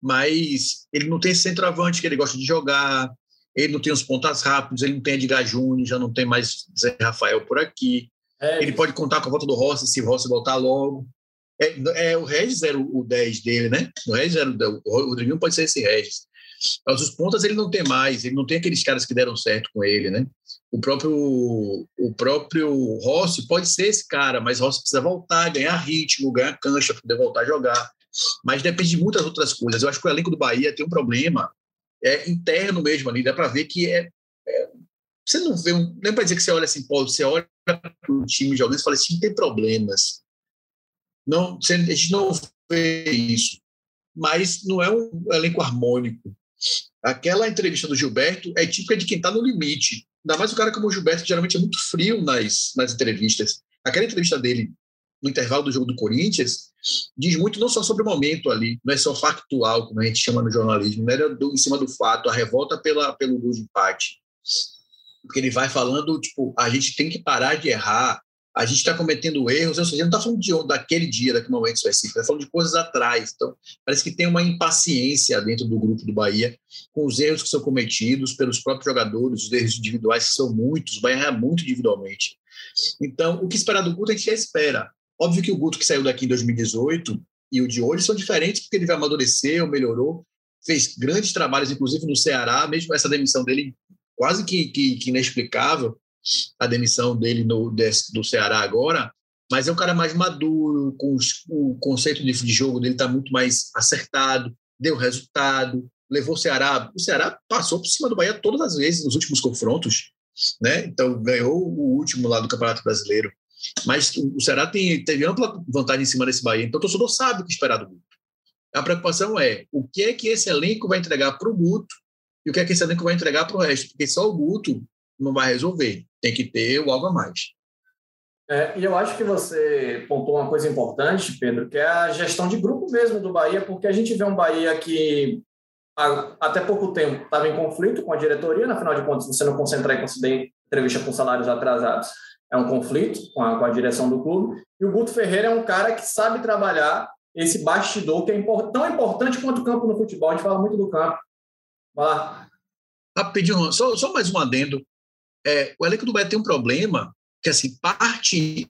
[SPEAKER 7] Mas ele não tem esse centroavante que ele gosta de jogar, ele não tem os pontas rápidos, ele não tem Edgar Júnior, já não tem mais Zé Rafael por aqui. É, ele pode contar com a volta do Rossi se o Rossi voltar logo. É, é, o Regis era o, o 10 dele, né? O Regis era o, o Rodriguinho pode ser esse Regis. Mas os pontas ele não tem mais, ele não tem aqueles caras que deram certo com ele, né? O próprio, o próprio Rossi pode ser esse cara, mas Rossi precisa voltar, ganhar ritmo, ganhar cancha, poder voltar a jogar. Mas depende de muitas outras coisas. Eu acho que o elenco do Bahia tem um problema é, interno mesmo ali, dá para ver que é, é, Você não vê um. Nem para dizer que você olha assim, pô, você olha para o time jogando e fala, esse time tem problemas. Não, a gente não vê isso. Mas não é um elenco harmônico. Aquela entrevista do Gilberto é típica de quem está no limite. Ainda mais o cara como o Gilberto, que geralmente é muito frio nas, nas entrevistas. Aquela entrevista dele no intervalo do jogo do Corinthians, diz muito não só sobre o momento ali, não é só factual, como a gente chama no jornalismo, não era do, em cima do fato, a revolta pela, pelo gol de empate. Porque ele vai falando, tipo, a gente tem que parar de errar, a gente está cometendo erros, ou seja, não está falando de, daquele dia, daquele momento específico, está falando de coisas atrás. Então, parece que tem uma impaciência dentro do grupo do Bahia com os erros que são cometidos pelos próprios jogadores, os erros individuais que são muitos, o Bahia erra muito individualmente. Então, o que esperar do Guto, a gente já espera. Óbvio que o Guto que saiu daqui em 2018 e o de hoje são diferentes porque ele vai amadurecer, melhorou, fez grandes trabalhos, inclusive no Ceará, mesmo essa demissão dele quase que, que, que inexplicável, a demissão dele no, desse, do Ceará agora, mas é um cara mais maduro, com os, o conceito de, de jogo dele está muito mais acertado, deu resultado, levou o Ceará. O Ceará passou por cima do Bahia todas as vezes nos últimos confrontos, né? Então ganhou o último lá do Campeonato Brasileiro. Mas o Ceará tem, teve ampla vantagem em cima desse Bahia, então o torcedor sabe o que esperar do Guto. A preocupação é o que é que esse elenco vai entregar para o Guto e o que é que esse elenco vai entregar para o resto, porque só o Guto não vai resolver. Tem que ter o algo a mais.
[SPEAKER 5] É, e eu acho que você pontuou uma coisa importante, Pedro, que é a gestão de grupo mesmo do Bahia, porque a gente vê um Bahia que há, até pouco tempo estava em conflito com a diretoria, na final de contas, você não concentrar em conceder entrevista com salários atrasados, é um conflito com a, com a direção do clube. E o Guto Ferreira é um cara que sabe trabalhar esse bastidor que é import, tão importante quanto o campo no futebol. A gente fala muito do campo. Vai lá.
[SPEAKER 7] Rapidinho, só, só mais um adendo. É, o elenco do Bahia tem um problema que, assim, parte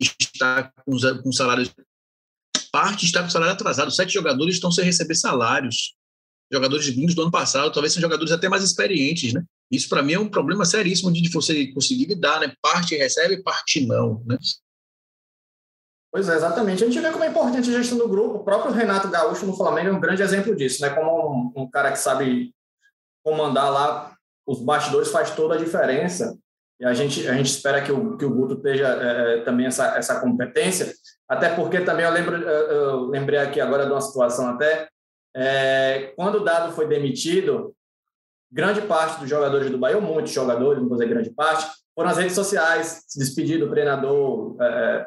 [SPEAKER 7] está com, com salários parte está com salário atrasado. Sete jogadores estão sem receber salários. Jogadores vindos do ano passado, talvez são jogadores até mais experientes, né? Isso para mim é um problema seríssimo de você conseguir lidar, né? Parte recebe, parte não, né?
[SPEAKER 5] Pois é, exatamente. A gente vê como é importante a gestão do grupo. O próprio Renato Gaúcho no Flamengo é um grande exemplo disso, né? Como um, um cara que sabe comandar lá os bastidores faz toda a diferença. E a gente, a gente espera que o, que o Guto tenha é, é, também essa, essa competência, até porque também eu, lembro, eu lembrei aqui agora de uma situação até, é, quando o Dado foi demitido, grande parte dos jogadores do Bahia, ou muitos jogadores, não vou dizer grande parte, foram nas redes sociais, se despedir do treinador, é,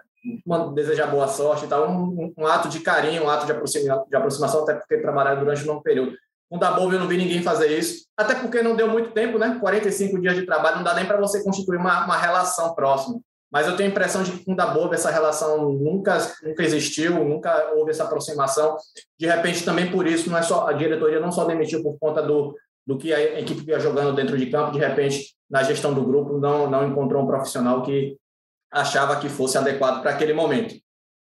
[SPEAKER 5] desejar boa sorte e tal, um, um, ato de carinho, um ato de, aproxima, de aproximação, até porque trabalharam durante um longo período. Com o Dabov eu não vi ninguém fazer isso, até porque não deu muito tempo, né? 45 dias de trabalho, não dá nem para você constituir uma, uma relação próxima. Mas eu tenho a impressão de que com o Dabov essa relação nunca, nunca existiu, nunca houve essa aproximação. De repente, também por isso, não é só a diretoria não só demitiu por conta do, do que a equipe ia jogando dentro de campo, de repente, na gestão do grupo, não, não encontrou um profissional que achava que fosse adequado para aquele momento.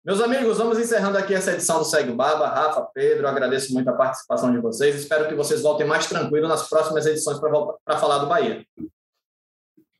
[SPEAKER 5] Meus amigos, vamos encerrando aqui essa edição do Segue Baba. Rafa, Pedro, agradeço muito a participação de vocês. Espero que vocês voltem mais tranquilos nas próximas edições para falar do Bahia.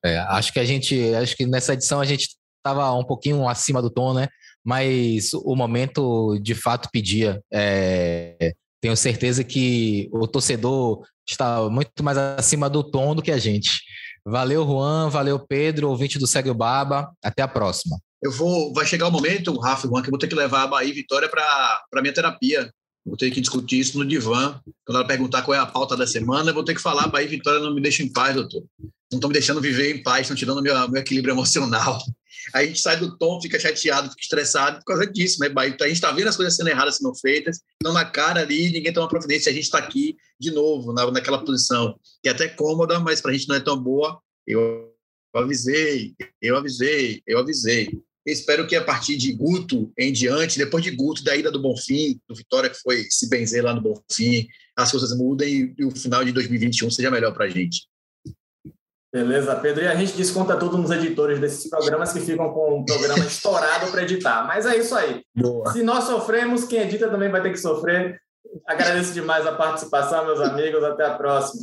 [SPEAKER 6] É, acho que a gente, acho que nessa edição a gente estava um pouquinho acima do tom, né? Mas o momento de fato pedia. É, tenho certeza que o torcedor está muito mais acima do tom do que a gente. Valeu, Juan. Valeu, Pedro, ouvinte do Segue Baba. Até a próxima
[SPEAKER 7] eu vou, vai chegar o momento, Rafa, que eu vou ter que levar a Bahia e Vitória para minha terapia. Vou ter que discutir isso no divã. Quando ela perguntar qual é a pauta da semana, eu vou ter que falar, Bahia e Vitória não me deixam em paz, doutor. Não estão me deixando viver em paz, estão tirando meu, meu equilíbrio emocional. Aí a gente sai do tom, fica chateado, fica estressado por causa disso, né, Bahia? A gente está vendo as coisas sendo erradas, sendo feitas, estão na cara ali, ninguém toma providência. A gente está aqui de novo, na, naquela posição, que é até cômoda, mas para a gente não é tão boa. Eu avisei, eu avisei, eu avisei. Espero que a partir de Guto em diante, depois de Guto, da ida do Bonfim, do Vitória, que foi se benzer lá no Bonfim, as coisas mudem e o final de 2021 seja melhor para a gente.
[SPEAKER 5] Beleza, Pedro. E a gente desconta tudo nos editores desses programas que ficam com o programa estourado para editar. Mas é isso aí. Boa. Se nós sofremos, quem edita também vai ter que sofrer. Agradeço demais a participação, meus amigos. Até a próxima.